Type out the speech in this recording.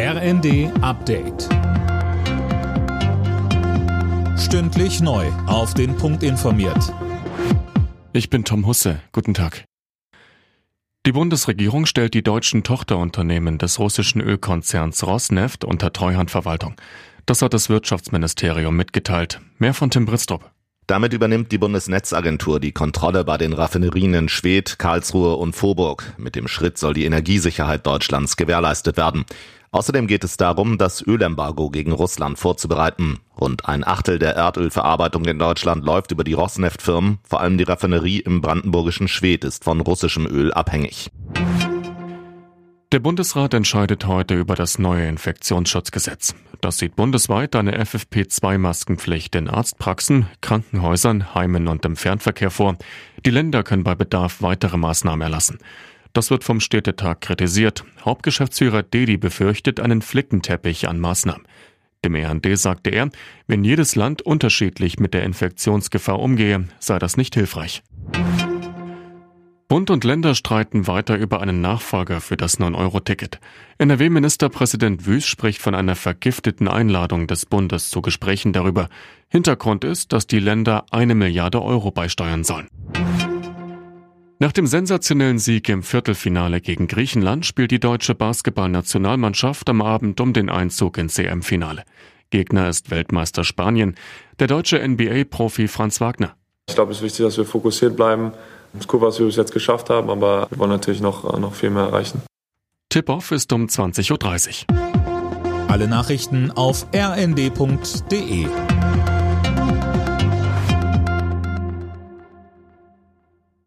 RND Update. Stündlich neu. Auf den Punkt informiert. Ich bin Tom Husse. Guten Tag. Die Bundesregierung stellt die deutschen Tochterunternehmen des russischen Ölkonzerns Rosneft unter Treuhandverwaltung. Das hat das Wirtschaftsministerium mitgeteilt. Mehr von Tim Bristrup. Damit übernimmt die Bundesnetzagentur die Kontrolle bei den Raffinerien in Schwedt, Karlsruhe und Vorburg. Mit dem Schritt soll die Energiesicherheit Deutschlands gewährleistet werden. Außerdem geht es darum, das Ölembargo gegen Russland vorzubereiten. Rund ein Achtel der Erdölverarbeitung in Deutschland läuft über die Rosneft-Firmen. Vor allem die Raffinerie im brandenburgischen Schwedt ist von russischem Öl abhängig. Der Bundesrat entscheidet heute über das neue Infektionsschutzgesetz. Das sieht bundesweit eine FFP2-Maskenpflicht in Arztpraxen, Krankenhäusern, Heimen und im Fernverkehr vor. Die Länder können bei Bedarf weitere Maßnahmen erlassen. Das wird vom Städtetag kritisiert. Hauptgeschäftsführer Dedi befürchtet einen Flickenteppich an Maßnahmen. Dem RND sagte er, wenn jedes Land unterschiedlich mit der Infektionsgefahr umgehe, sei das nicht hilfreich. Bund und Länder streiten weiter über einen Nachfolger für das 9-Euro-Ticket. NRW-Ministerpräsident Wüst spricht von einer vergifteten Einladung des Bundes zu Gesprächen darüber. Hintergrund ist, dass die Länder eine Milliarde Euro beisteuern sollen. Nach dem sensationellen Sieg im Viertelfinale gegen Griechenland spielt die deutsche Basketballnationalmannschaft am Abend um den Einzug ins EM-Finale. Gegner ist Weltmeister Spanien, der deutsche NBA-Profi Franz Wagner. Ich glaube, es ist wichtig, dass wir fokussiert bleiben es ist cool, was wir bis jetzt geschafft haben, aber wir wollen natürlich noch, noch viel mehr erreichen. Tip-Off ist um 20.30 Uhr. Alle Nachrichten auf rnd.de